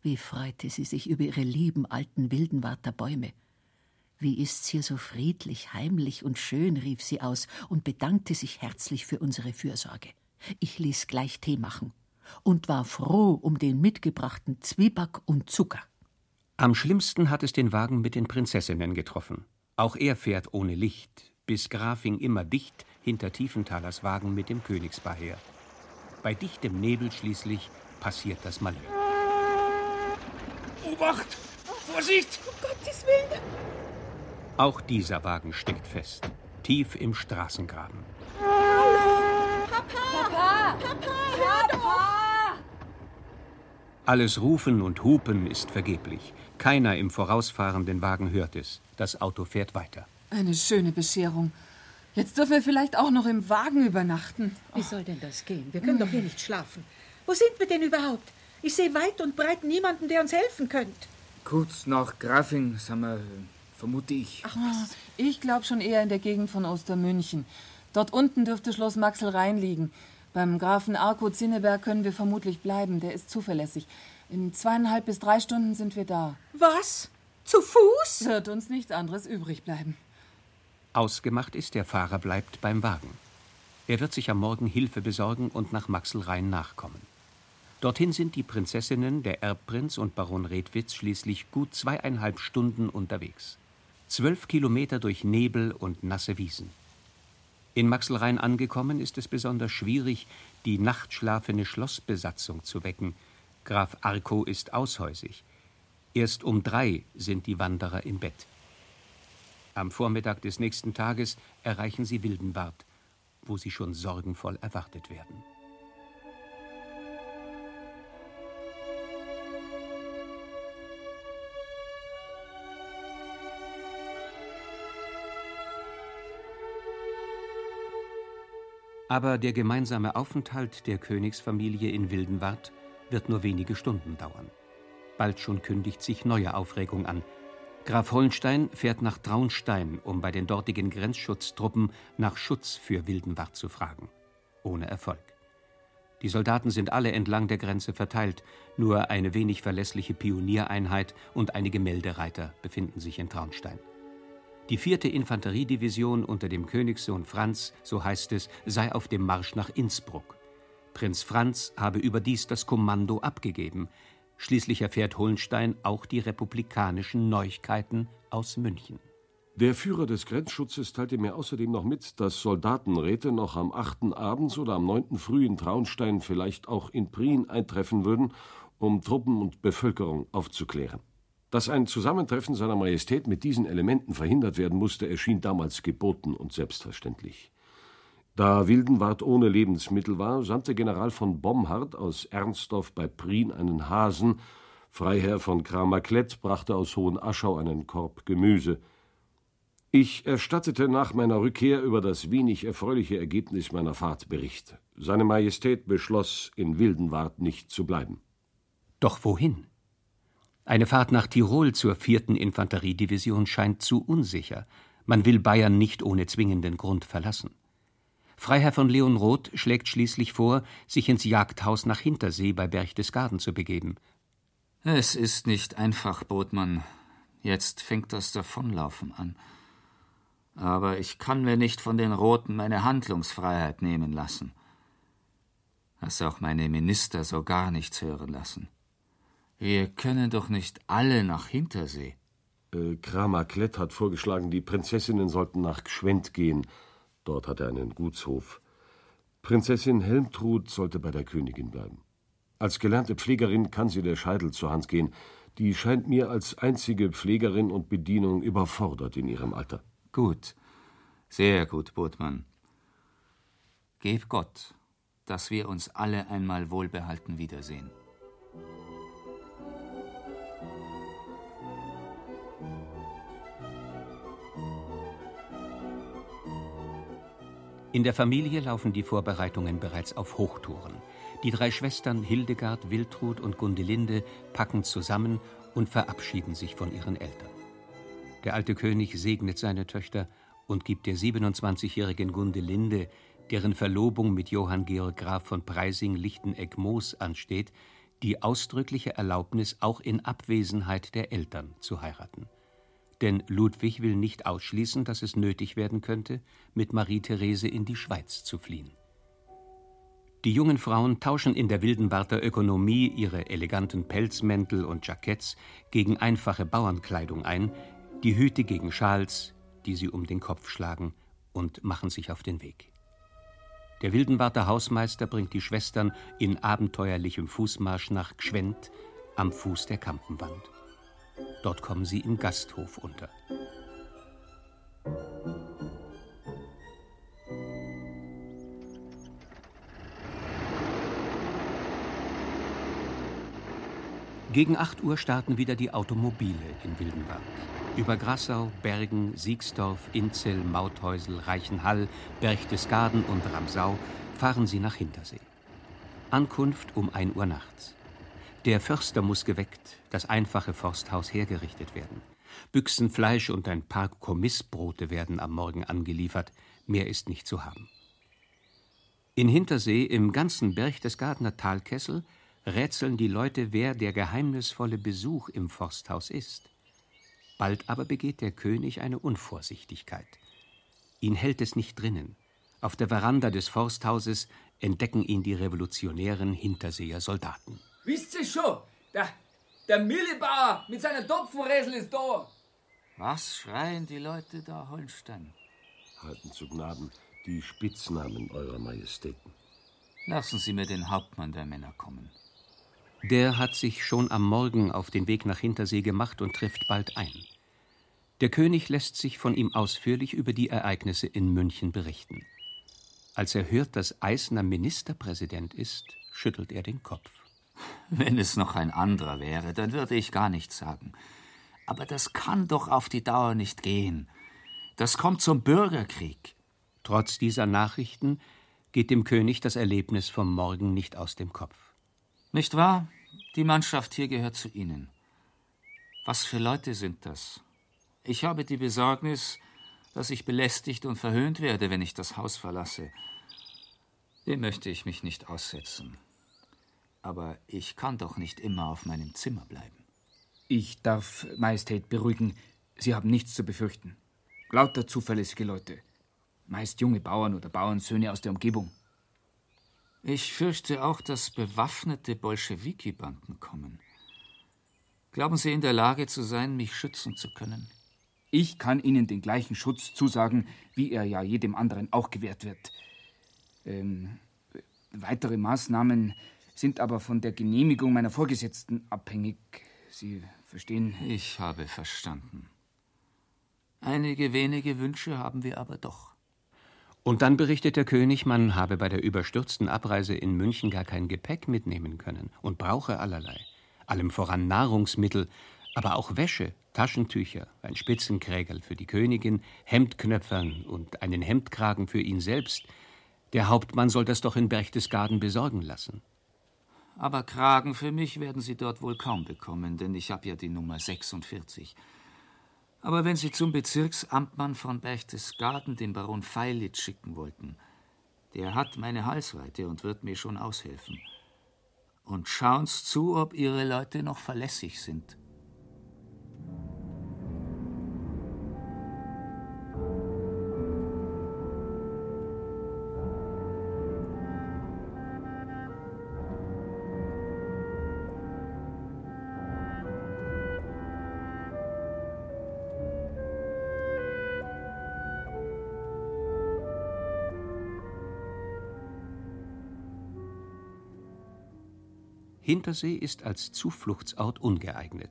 Wie freute sie sich über ihre lieben alten Wildenwarter Bäume. Wie ist's hier so friedlich, heimlich und schön, rief sie aus und bedankte sich herzlich für unsere Fürsorge. Ich ließ gleich Tee machen und war froh um den mitgebrachten Zwieback und Zucker. Am schlimmsten hat es den Wagen mit den Prinzessinnen getroffen. Auch er fährt ohne Licht, bis Grafing immer dicht hinter Tiefenthalers Wagen mit dem Königspaar her. Bei dichtem Nebel schließlich passiert das Malheur. Obacht! Vorsicht! Um Gottes Willen! Auch dieser Wagen steckt fest, tief im Straßengraben. Papa! Papa! Papa! Alles Rufen und Hupen ist vergeblich. Keiner im vorausfahrenden Wagen hört es. Das Auto fährt weiter. Eine schöne Bescherung. Jetzt dürfen wir vielleicht auch noch im Wagen übernachten. Wie soll denn das gehen? Wir können doch hier nicht schlafen. Wo sind wir denn überhaupt? Ich sehe weit und breit niemanden, der uns helfen könnte. Kurz nach Grafing, sagen wir, vermute ich. Ach, was? Ich glaube schon eher in der Gegend von Ostermünchen. Dort unten dürfte Schloss Maxel Rhein liegen. Beim Grafen Arco Zinneberg können wir vermutlich bleiben. Der ist zuverlässig. In zweieinhalb bis drei Stunden sind wir da. Was? Zu Fuß? Wird uns nichts anderes übrig bleiben. Ausgemacht ist, der Fahrer bleibt beim Wagen. Er wird sich am Morgen Hilfe besorgen und nach Maxelrhein nachkommen. Dorthin sind die Prinzessinnen, der Erbprinz und Baron Redwitz schließlich gut zweieinhalb Stunden unterwegs. Zwölf Kilometer durch Nebel und nasse Wiesen. In Maxelrhein angekommen ist es besonders schwierig, die nachtschlafende Schlossbesatzung zu wecken – Graf Arco ist aushäusig. Erst um drei sind die Wanderer im Bett. Am Vormittag des nächsten Tages erreichen sie Wildenwart, wo sie schon sorgenvoll erwartet werden. Aber der gemeinsame Aufenthalt der Königsfamilie in Wildenwart wird nur wenige Stunden dauern. Bald schon kündigt sich neue Aufregung an. Graf Hollenstein fährt nach Traunstein, um bei den dortigen Grenzschutztruppen nach Schutz für Wildenwart zu fragen. Ohne Erfolg. Die Soldaten sind alle entlang der Grenze verteilt, nur eine wenig verlässliche Pioniereinheit und einige Meldereiter befinden sich in Traunstein. Die vierte Infanteriedivision unter dem Königssohn Franz, so heißt es, sei auf dem Marsch nach Innsbruck. Prinz Franz habe überdies das Kommando abgegeben. Schließlich erfährt Hohenstein auch die republikanischen Neuigkeiten aus München. Der Führer des Grenzschutzes teilte mir außerdem noch mit, dass Soldatenräte noch am 8. abends oder am 9. früh in Traunstein, vielleicht auch in Prien eintreffen würden, um Truppen und Bevölkerung aufzuklären. Dass ein Zusammentreffen seiner Majestät mit diesen Elementen verhindert werden musste, erschien damals geboten und selbstverständlich. Da Wildenwart ohne Lebensmittel war, sandte General von Bomhard aus Ernstdorf bei Prien einen Hasen, Freiherr von Kramer-Klett brachte aus Hohenaschau einen Korb Gemüse. Ich erstattete nach meiner Rückkehr über das wenig erfreuliche Ergebnis meiner Fahrt Bericht. Seine Majestät beschloss, in Wildenwart nicht zu bleiben. Doch wohin? Eine Fahrt nach Tirol zur vierten Infanteriedivision scheint zu unsicher. Man will Bayern nicht ohne zwingenden Grund verlassen. Freiherr von Leonroth schlägt schließlich vor, sich ins Jagdhaus nach Hintersee bei Berchtesgaden zu begeben. Es ist nicht einfach, Botmann. Jetzt fängt das Davonlaufen an. Aber ich kann mir nicht von den Roten meine Handlungsfreiheit nehmen lassen. Dass auch meine Minister so gar nichts hören lassen. Wir können doch nicht alle nach Hintersee. Äh, Kramer Klett hat vorgeschlagen, die Prinzessinnen sollten nach Gschwend gehen. Dort hat er einen Gutshof. Prinzessin Helmtrud sollte bei der Königin bleiben. Als gelernte Pflegerin kann sie der Scheidel zur Hand gehen. Die scheint mir als einzige Pflegerin und Bedienung überfordert in ihrem Alter. Gut, sehr gut, Botmann. Geb Gott, dass wir uns alle einmal wohlbehalten wiedersehen. In der Familie laufen die Vorbereitungen bereits auf Hochtouren. Die drei Schwestern Hildegard, Wiltrud und Gundelinde packen zusammen und verabschieden sich von ihren Eltern. Der alte König segnet seine Töchter und gibt der 27-jährigen Gundelinde, deren Verlobung mit Johann Georg Graf von Preysing-Lichtenegg-Moos ansteht, die ausdrückliche Erlaubnis, auch in Abwesenheit der Eltern zu heiraten. Denn Ludwig will nicht ausschließen, dass es nötig werden könnte, mit Marie-Therese in die Schweiz zu fliehen. Die jungen Frauen tauschen in der Wildenwarter Ökonomie ihre eleganten Pelzmäntel und Jacketts gegen einfache Bauernkleidung ein, die Hüte gegen Schals, die sie um den Kopf schlagen, und machen sich auf den Weg. Der Wildenwarter Hausmeister bringt die Schwestern in abenteuerlichem Fußmarsch nach Gschwend am Fuß der Kampenwand. Dort kommen sie im Gasthof unter. Gegen 8 Uhr starten wieder die Automobile in Wildenwald. Über Grassau, Bergen, Siegsdorf, Inzell, Mauthäusel, Reichenhall, Berchtesgaden und Ramsau fahren sie nach Hintersee. Ankunft um 1 Uhr nachts. Der Förster muss geweckt, das einfache Forsthaus hergerichtet werden. Büchsen Fleisch und ein paar Kommissbrote werden am Morgen angeliefert. Mehr ist nicht zu haben. In Hintersee, im ganzen Berchtesgadener Talkessel, rätseln die Leute, wer der geheimnisvolle Besuch im Forsthaus ist. Bald aber begeht der König eine Unvorsichtigkeit. Ihn hält es nicht drinnen. Auf der Veranda des Forsthauses entdecken ihn die revolutionären Hinterseer Soldaten. Wisst ihr schon, der, der Millibauer mit seiner Topfenräsel ist da. Was schreien die Leute da, Holstein? Halten zu Gnaden die Spitznamen Eurer Majestäten. Lassen Sie mir den Hauptmann der Männer kommen. Der hat sich schon am Morgen auf den Weg nach Hintersee gemacht und trifft bald ein. Der König lässt sich von ihm ausführlich über die Ereignisse in München berichten. Als er hört, dass Eisner Ministerpräsident ist, schüttelt er den Kopf. Wenn es noch ein anderer wäre, dann würde ich gar nichts sagen. Aber das kann doch auf die Dauer nicht gehen. Das kommt zum Bürgerkrieg. Trotz dieser Nachrichten geht dem König das Erlebnis vom Morgen nicht aus dem Kopf. Nicht wahr? Die Mannschaft hier gehört zu Ihnen. Was für Leute sind das? Ich habe die Besorgnis, dass ich belästigt und verhöhnt werde, wenn ich das Haus verlasse. Dem möchte ich mich nicht aussetzen. Aber ich kann doch nicht immer auf meinem Zimmer bleiben. Ich darf Majestät beruhigen. Sie haben nichts zu befürchten. Lauter zuverlässige Leute. Meist junge Bauern oder Bauernsöhne aus der Umgebung. Ich fürchte auch, dass bewaffnete Bolschewiki-Banden kommen. Glauben Sie in der Lage zu sein, mich schützen zu können? Ich kann Ihnen den gleichen Schutz zusagen, wie er ja jedem anderen auch gewährt wird. Ähm, weitere Maßnahmen sind aber von der Genehmigung meiner Vorgesetzten abhängig. Sie verstehen? Ich habe verstanden. Einige wenige Wünsche haben wir aber doch. Und dann berichtet der König, man habe bei der überstürzten Abreise in München gar kein Gepäck mitnehmen können und brauche allerlei. Allem voran Nahrungsmittel, aber auch Wäsche, Taschentücher, ein Spitzenkrägerl für die Königin, Hemdknöpfern und einen Hemdkragen für ihn selbst. Der Hauptmann soll das doch in Berchtesgaden besorgen lassen. Aber Kragen für mich werden Sie dort wohl kaum bekommen, denn ich habe ja die Nummer 46. Aber wenn Sie zum Bezirksamtmann von Berchtesgaden den Baron Feilitz schicken wollten, der hat meine Halsweite und wird mir schon aushelfen. Und schauen's zu, ob Ihre Leute noch verlässlich sind. Hintersee ist als Zufluchtsort ungeeignet.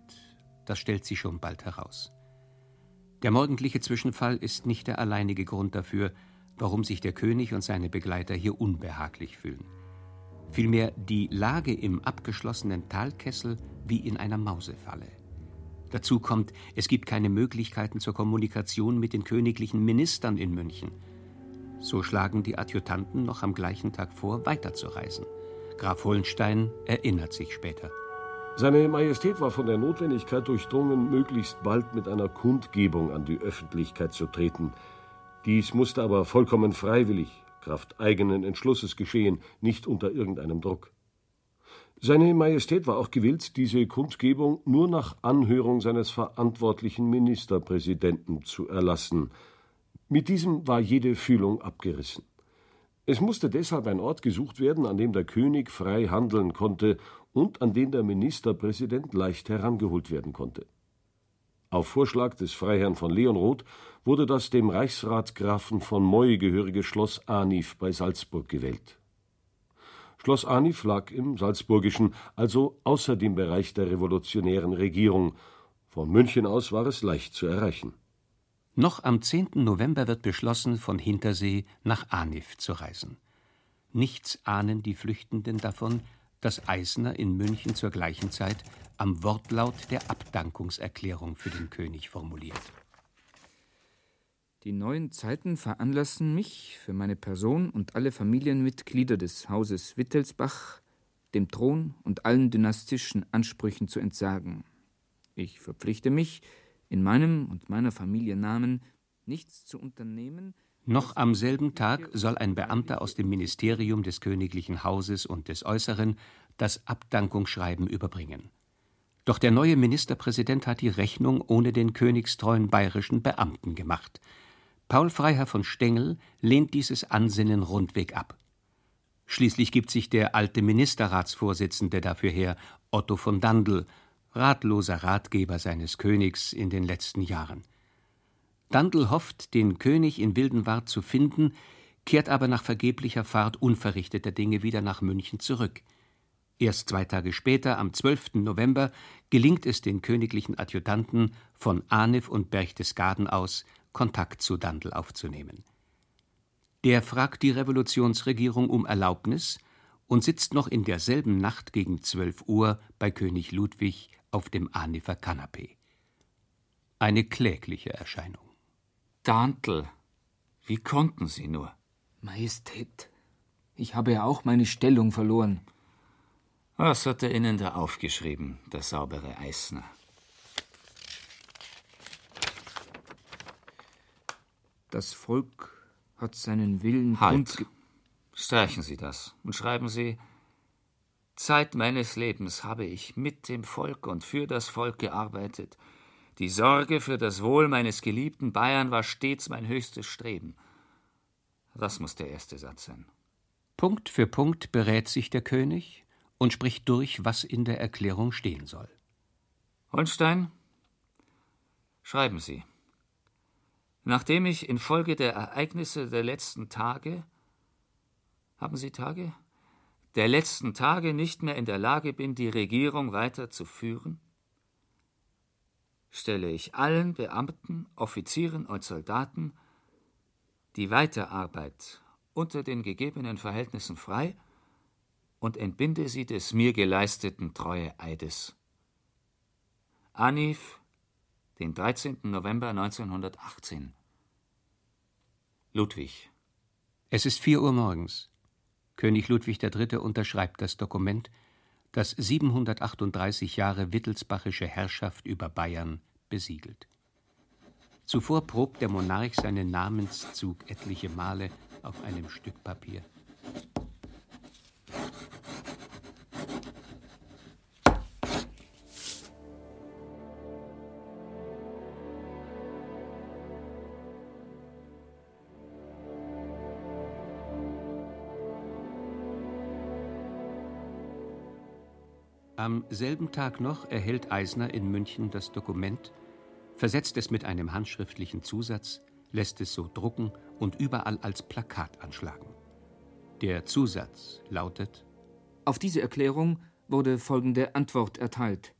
Das stellt sich schon bald heraus. Der morgendliche Zwischenfall ist nicht der alleinige Grund dafür, warum sich der König und seine Begleiter hier unbehaglich fühlen. Vielmehr die Lage im abgeschlossenen Talkessel wie in einer Mausefalle. Dazu kommt, es gibt keine Möglichkeiten zur Kommunikation mit den königlichen Ministern in München. So schlagen die Adjutanten noch am gleichen Tag vor, weiterzureisen. Graf Hollenstein erinnert sich später. Seine Majestät war von der Notwendigkeit durchdrungen, möglichst bald mit einer Kundgebung an die Öffentlichkeit zu treten. Dies musste aber vollkommen freiwillig, Kraft eigenen Entschlusses geschehen, nicht unter irgendeinem Druck. Seine Majestät war auch gewillt, diese Kundgebung nur nach Anhörung seines verantwortlichen Ministerpräsidenten zu erlassen. Mit diesem war jede Fühlung abgerissen. Es musste deshalb ein Ort gesucht werden, an dem der König frei handeln konnte und an den der Ministerpräsident leicht herangeholt werden konnte. Auf Vorschlag des Freiherrn von Leonroth wurde das dem Reichsrat Grafen von Moy gehörige Schloss Arnif bei Salzburg gewählt. Schloss Arnif lag im Salzburgischen, also außer dem Bereich der revolutionären Regierung. Von München aus war es leicht zu erreichen. Noch am 10. November wird beschlossen, von Hintersee nach Anif zu reisen. Nichts ahnen die Flüchtenden davon, dass Eisner in München zur gleichen Zeit am Wortlaut der Abdankungserklärung für den König formuliert. Die neuen Zeiten veranlassen mich, für meine Person und alle Familienmitglieder des Hauses Wittelsbach, dem Thron und allen dynastischen Ansprüchen zu entsagen. Ich verpflichte mich, in meinem und meiner Familie Namen nichts zu unternehmen. Noch am selben Tag soll ein Beamter aus dem Ministerium des königlichen Hauses und des Äußeren das Abdankungsschreiben überbringen. Doch der neue Ministerpräsident hat die Rechnung ohne den königstreuen bayerischen Beamten gemacht. Paul Freiherr von Stengel lehnt dieses Ansinnen rundweg ab. Schließlich gibt sich der alte Ministerratsvorsitzende dafür her, Otto von Dandl, ratloser Ratgeber seines Königs in den letzten Jahren. Dandl hofft, den König in Wildenwart zu finden, kehrt aber nach vergeblicher Fahrt unverrichteter Dinge wieder nach München zurück. Erst zwei Tage später, am 12. November, gelingt es den königlichen Adjutanten von Anif und Berchtesgaden aus, Kontakt zu Dandl aufzunehmen. Der fragt die Revolutionsregierung um Erlaubnis und sitzt noch in derselben Nacht gegen 12 Uhr bei König Ludwig auf dem Anifer Kanapee. Eine klägliche Erscheinung. Dantl, wie konnten Sie nur? Majestät, ich habe ja auch meine Stellung verloren. Was hat er Ihnen da aufgeschrieben, der saubere Eisner? Das Volk hat seinen Willen halt. Streichen Sie das und schreiben Sie Zeit meines Lebens habe ich mit dem Volk und für das Volk gearbeitet. Die Sorge für das Wohl meines geliebten Bayern war stets mein höchstes Streben. Das muss der erste Satz sein. Punkt für Punkt berät sich der König und spricht durch, was in der Erklärung stehen soll. Holstein, schreiben Sie. Nachdem ich infolge der Ereignisse der letzten Tage haben Sie Tage? Der letzten Tage nicht mehr in der Lage bin, die Regierung weiterzuführen, stelle ich allen Beamten, Offizieren und Soldaten die Weiterarbeit unter den gegebenen Verhältnissen frei und entbinde sie des mir geleisteten Treueeides. Anif, den 13. November 1918. Ludwig. Es ist vier Uhr morgens. König Ludwig III. unterschreibt das Dokument, das 738 Jahre wittelsbachische Herrschaft über Bayern besiegelt. Zuvor probt der Monarch seinen Namenszug etliche Male auf einem Stück Papier. Am selben Tag noch erhält Eisner in München das Dokument, versetzt es mit einem handschriftlichen Zusatz, lässt es so drucken und überall als Plakat anschlagen. Der Zusatz lautet Auf diese Erklärung wurde folgende Antwort erteilt.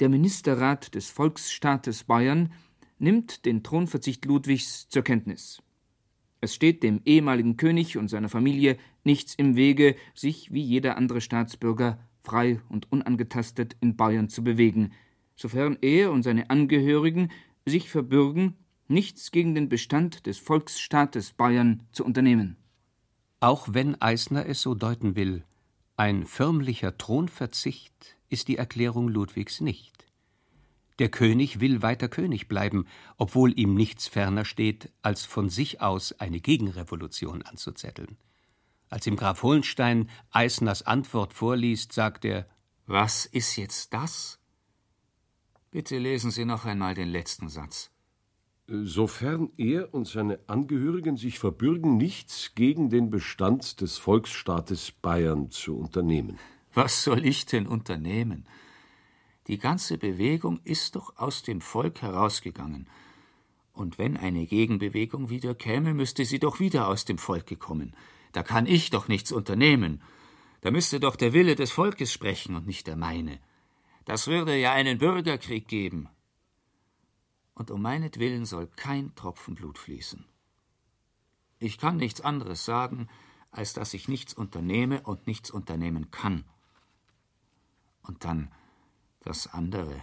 Der Ministerrat des Volksstaates Bayern nimmt den Thronverzicht Ludwigs zur Kenntnis. Es steht dem ehemaligen König und seiner Familie nichts im Wege, sich wie jeder andere Staatsbürger frei und unangetastet in Bayern zu bewegen, sofern er und seine Angehörigen sich verbürgen, nichts gegen den Bestand des Volksstaates Bayern zu unternehmen. Auch wenn Eisner es so deuten will, ein förmlicher Thronverzicht ist die Erklärung Ludwigs nicht. Der König will weiter König bleiben, obwohl ihm nichts ferner steht, als von sich aus eine Gegenrevolution anzuzetteln. Als ihm Graf Hohenstein Eisners Antwort vorliest, sagt er Was ist jetzt das? Bitte lesen Sie noch einmal den letzten Satz. Sofern er und seine Angehörigen sich verbürgen, nichts gegen den Bestand des Volksstaates Bayern zu unternehmen. Was soll ich denn unternehmen? Die ganze Bewegung ist doch aus dem Volk herausgegangen. Und wenn eine Gegenbewegung wieder käme, müsste sie doch wieder aus dem Volke kommen. Da kann ich doch nichts unternehmen. Da müsste doch der Wille des Volkes sprechen und nicht der meine. Das würde ja einen Bürgerkrieg geben. Und um meinetwillen soll kein Tropfen Blut fließen. Ich kann nichts anderes sagen, als dass ich nichts unternehme und nichts unternehmen kann. Und dann das andere.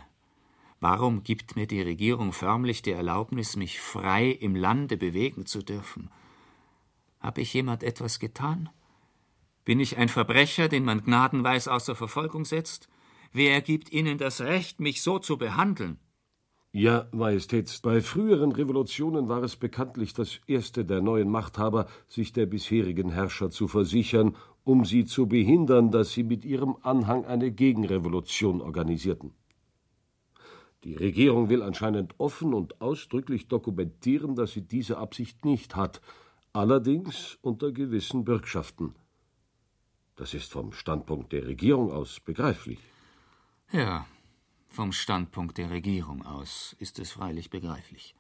Warum gibt mir die Regierung förmlich die Erlaubnis, mich frei im Lande bewegen zu dürfen? Habe ich jemand etwas getan? Bin ich ein Verbrecher, den man gnadenweis außer Verfolgung setzt? Wer gibt Ihnen das Recht, mich so zu behandeln? Ja, Majestät, bei früheren Revolutionen war es bekanntlich das erste der neuen Machthaber, sich der bisherigen Herrscher zu versichern, um sie zu behindern, dass sie mit ihrem Anhang eine Gegenrevolution organisierten. Die Regierung will anscheinend offen und ausdrücklich dokumentieren, dass sie diese Absicht nicht hat, allerdings unter gewissen Bürgschaften. Das ist vom Standpunkt der Regierung aus begreiflich. Ja, vom Standpunkt der Regierung aus ist es freilich begreiflich.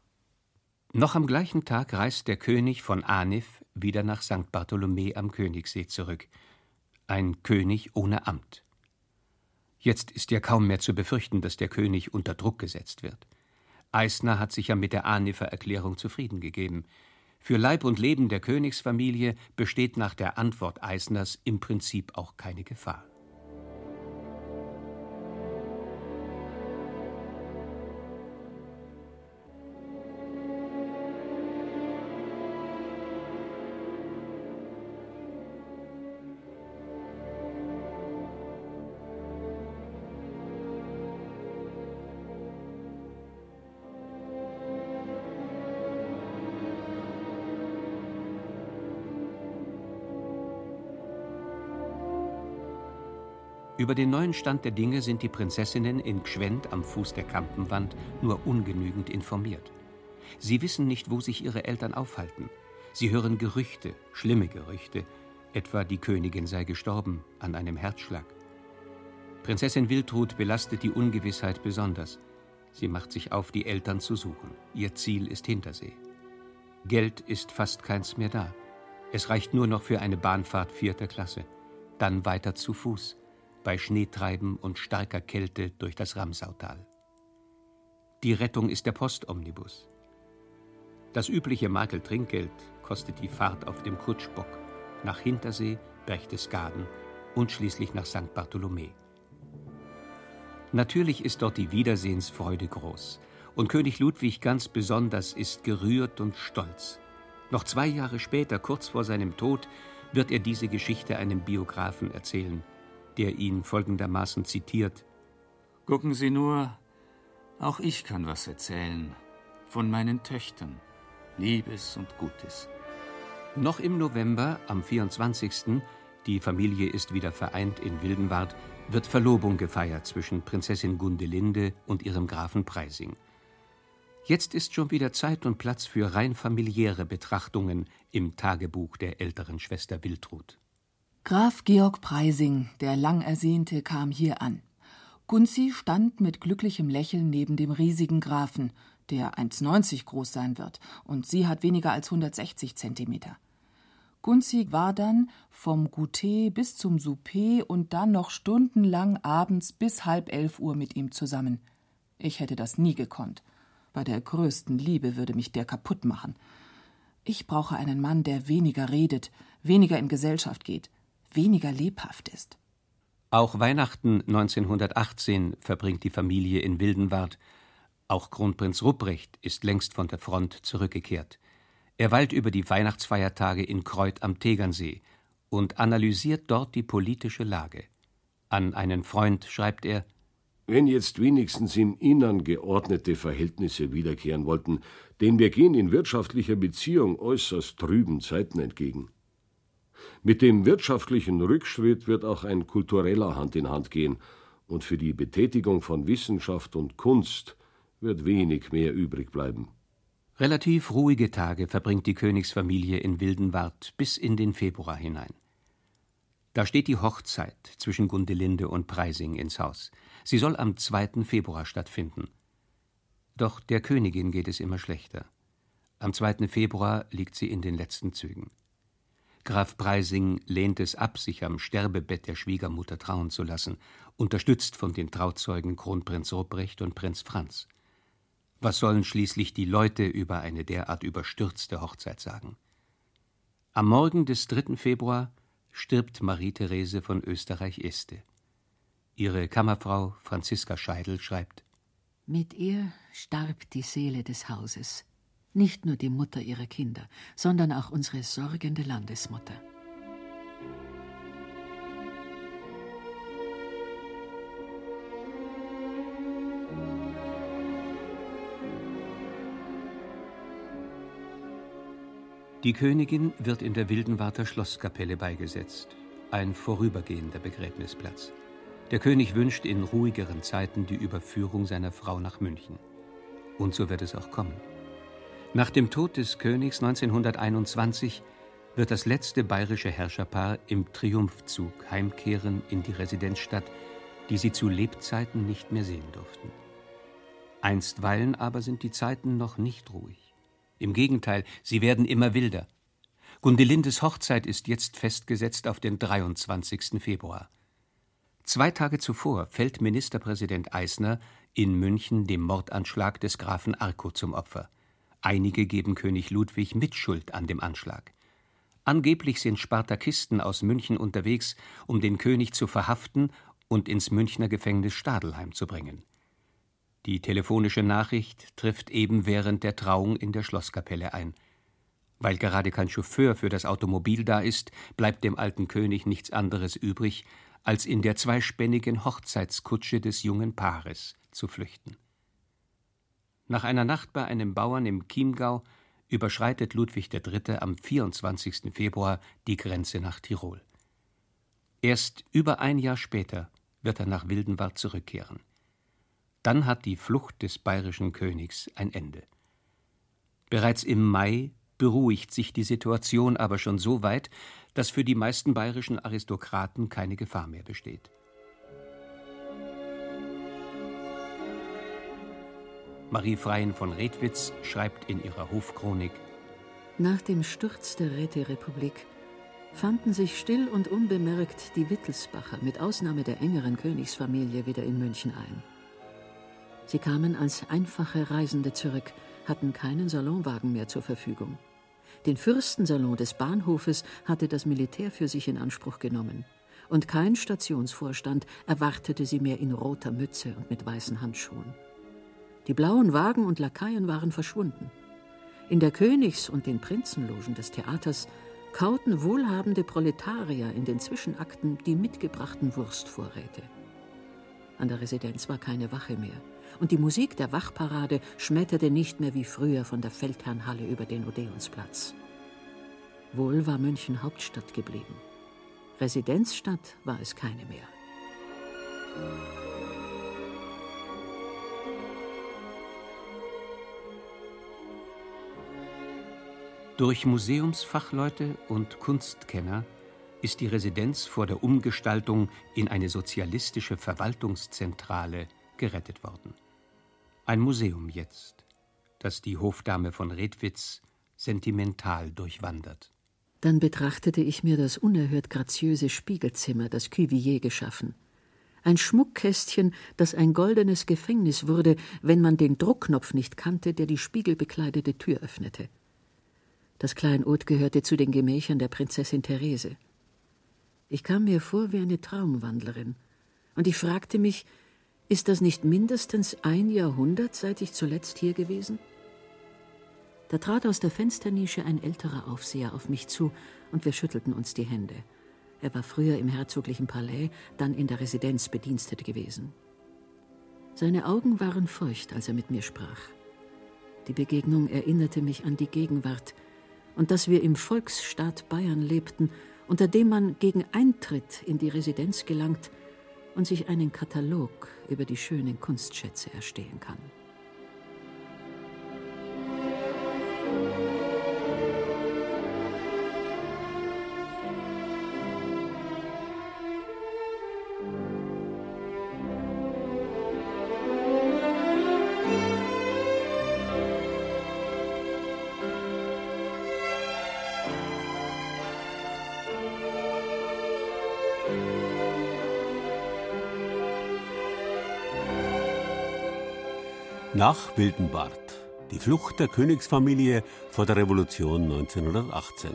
Noch am gleichen Tag reist der König von Anif wieder nach St. Bartholomä am Königssee zurück. Ein König ohne Amt. Jetzt ist ja kaum mehr zu befürchten, dass der König unter Druck gesetzt wird. Eisner hat sich ja mit der Anifer Erklärung zufrieden gegeben. Für Leib und Leben der Königsfamilie besteht nach der Antwort Eisners im Prinzip auch keine Gefahr. Über den neuen Stand der Dinge sind die Prinzessinnen in Gschwend am Fuß der Kampenwand nur ungenügend informiert. Sie wissen nicht, wo sich ihre Eltern aufhalten. Sie hören Gerüchte, schlimme Gerüchte, etwa die Königin sei gestorben an einem Herzschlag. Prinzessin Wiltrud belastet die Ungewissheit besonders. Sie macht sich auf, die Eltern zu suchen. Ihr Ziel ist Hintersee. Geld ist fast keins mehr da. Es reicht nur noch für eine Bahnfahrt vierter Klasse. Dann weiter zu Fuß, bei Schneetreiben und starker Kälte durch das Ramsautal. Die Rettung ist der Postomnibus. Das übliche Makel-Trinkgeld kostet die Fahrt auf dem Kutschbock nach Hintersee, Berchtesgaden und schließlich nach St. Bartholomä. Natürlich ist dort die Wiedersehensfreude groß. Und König Ludwig ganz besonders ist gerührt und stolz. Noch zwei Jahre später, kurz vor seinem Tod, wird er diese Geschichte einem Biografen erzählen, der ihn folgendermaßen zitiert: Gucken Sie nur, auch ich kann was erzählen von meinen Töchtern, Liebes und Gutes. Noch im November, am 24. Die Familie ist wieder vereint in Wildenwart, wird Verlobung gefeiert zwischen Prinzessin Gundelinde und ihrem Grafen Preising. Jetzt ist schon wieder Zeit und Platz für rein familiäre Betrachtungen im Tagebuch der älteren Schwester Wiltrud. Graf Georg Preising, der Langersehnte, kam hier an. Gunzi stand mit glücklichem Lächeln neben dem riesigen Grafen, der 1,90 groß sein wird, und sie hat weniger als 160 Zentimeter. Gunzi war dann vom Goûter bis zum Souper und dann noch stundenlang abends bis halb elf Uhr mit ihm zusammen. Ich hätte das nie gekonnt. Bei der größten Liebe würde mich der kaputt machen. Ich brauche einen Mann, der weniger redet, weniger in Gesellschaft geht, weniger lebhaft ist. Auch Weihnachten 1918 verbringt die Familie in Wildenwart. Auch Kronprinz Rupprecht ist längst von der Front zurückgekehrt. Er weilt über die Weihnachtsfeiertage in Kreuth am Tegernsee und analysiert dort die politische Lage. An einen Freund schreibt er Wenn jetzt wenigstens im Innern geordnete Verhältnisse wiederkehren wollten, denn wir gehen in wirtschaftlicher Beziehung äußerst trüben Zeiten entgegen. Mit dem wirtschaftlichen Rückschritt wird auch ein kultureller Hand in Hand gehen, und für die Betätigung von Wissenschaft und Kunst wird wenig mehr übrig bleiben. Relativ ruhige Tage verbringt die Königsfamilie in Wildenwart bis in den Februar hinein. Da steht die Hochzeit zwischen Gundelinde und Preising ins Haus. Sie soll am 2. Februar stattfinden. Doch der Königin geht es immer schlechter. Am 2. Februar liegt sie in den letzten Zügen. Graf Preising lehnt es ab, sich am Sterbebett der Schwiegermutter trauen zu lassen, unterstützt von den Trauzeugen Kronprinz Ruprecht und Prinz Franz. Was sollen schließlich die Leute über eine derart überstürzte Hochzeit sagen? Am Morgen des 3. Februar stirbt Marie-Therese von Österreich-Este. Ihre Kammerfrau Franziska Scheidel schreibt: Mit ihr starb die Seele des Hauses. Nicht nur die Mutter ihrer Kinder, sondern auch unsere sorgende Landesmutter. Die Königin wird in der Wildenwarter Schlosskapelle beigesetzt, ein vorübergehender Begräbnisplatz. Der König wünscht in ruhigeren Zeiten die Überführung seiner Frau nach München. Und so wird es auch kommen. Nach dem Tod des Königs 1921 wird das letzte bayerische Herrscherpaar im Triumphzug heimkehren in die Residenzstadt, die sie zu Lebzeiten nicht mehr sehen durften. Einstweilen aber sind die Zeiten noch nicht ruhig. Im Gegenteil, sie werden immer wilder. Gundelindes Hochzeit ist jetzt festgesetzt auf den 23. Februar. Zwei Tage zuvor fällt Ministerpräsident Eisner in München dem Mordanschlag des Grafen Arco zum Opfer. Einige geben König Ludwig Mitschuld an dem Anschlag. Angeblich sind Spartakisten aus München unterwegs, um den König zu verhaften und ins Münchner Gefängnis Stadelheim zu bringen. Die telefonische Nachricht trifft eben während der Trauung in der Schlosskapelle ein. Weil gerade kein Chauffeur für das Automobil da ist, bleibt dem alten König nichts anderes übrig, als in der zweispännigen Hochzeitskutsche des jungen Paares zu flüchten. Nach einer Nacht bei einem Bauern im Chiemgau überschreitet Ludwig III. am 24. Februar die Grenze nach Tirol. Erst über ein Jahr später wird er nach Wildenwart zurückkehren. Dann hat die Flucht des bayerischen Königs ein Ende. Bereits im Mai beruhigt sich die Situation aber schon so weit, dass für die meisten bayerischen Aristokraten keine Gefahr mehr besteht. Marie Freien von Redwitz schreibt in ihrer Hofchronik Nach dem Sturz der Räterepublik fanden sich still und unbemerkt die Wittelsbacher mit Ausnahme der engeren Königsfamilie wieder in München ein. Sie kamen als einfache Reisende zurück, hatten keinen Salonwagen mehr zur Verfügung. Den Fürstensalon des Bahnhofes hatte das Militär für sich in Anspruch genommen. Und kein Stationsvorstand erwartete sie mehr in roter Mütze und mit weißen Handschuhen. Die blauen Wagen und Lakaien waren verschwunden. In der Königs- und den Prinzenlogen des Theaters kauten wohlhabende Proletarier in den Zwischenakten die mitgebrachten Wurstvorräte. An der Residenz war keine Wache mehr, und die Musik der Wachparade schmetterte nicht mehr wie früher von der Feldherrnhalle über den Odeonsplatz. Wohl war München Hauptstadt geblieben. Residenzstadt war es keine mehr. Durch Museumsfachleute und Kunstkenner ist die Residenz vor der Umgestaltung in eine sozialistische Verwaltungszentrale gerettet worden. Ein Museum jetzt, das die Hofdame von Redwitz sentimental durchwandert. Dann betrachtete ich mir das unerhört graziöse Spiegelzimmer, das Cuvier geschaffen. Ein Schmuckkästchen, das ein goldenes Gefängnis wurde, wenn man den Druckknopf nicht kannte, der die spiegelbekleidete Tür öffnete. Das Kleinod gehörte zu den Gemächern der Prinzessin Therese. Ich kam mir vor wie eine Traumwandlerin, und ich fragte mich, ist das nicht mindestens ein Jahrhundert, seit ich zuletzt hier gewesen? Da trat aus der Fensternische ein älterer Aufseher auf mich zu, und wir schüttelten uns die Hände. Er war früher im herzoglichen Palais, dann in der Residenz bedienstet gewesen. Seine Augen waren feucht, als er mit mir sprach. Die Begegnung erinnerte mich an die Gegenwart und dass wir im Volksstaat Bayern lebten, unter dem man gegen Eintritt in die Residenz gelangt und sich einen Katalog über die schönen Kunstschätze erstehen kann. Nach Wildenbart. Die Flucht der Königsfamilie vor der Revolution 1918.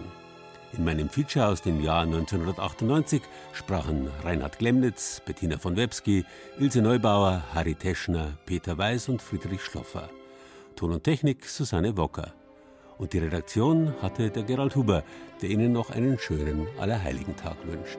In meinem Feature aus dem Jahr 1998 sprachen Reinhard Glemnitz, Bettina von Webski, Ilse Neubauer, Harry Teschner, Peter Weiß und Friedrich Schloffer. Ton und Technik Susanne Wocker. Und die Redaktion hatte der Gerald Huber, der Ihnen noch einen schönen Allerheiligentag wünscht.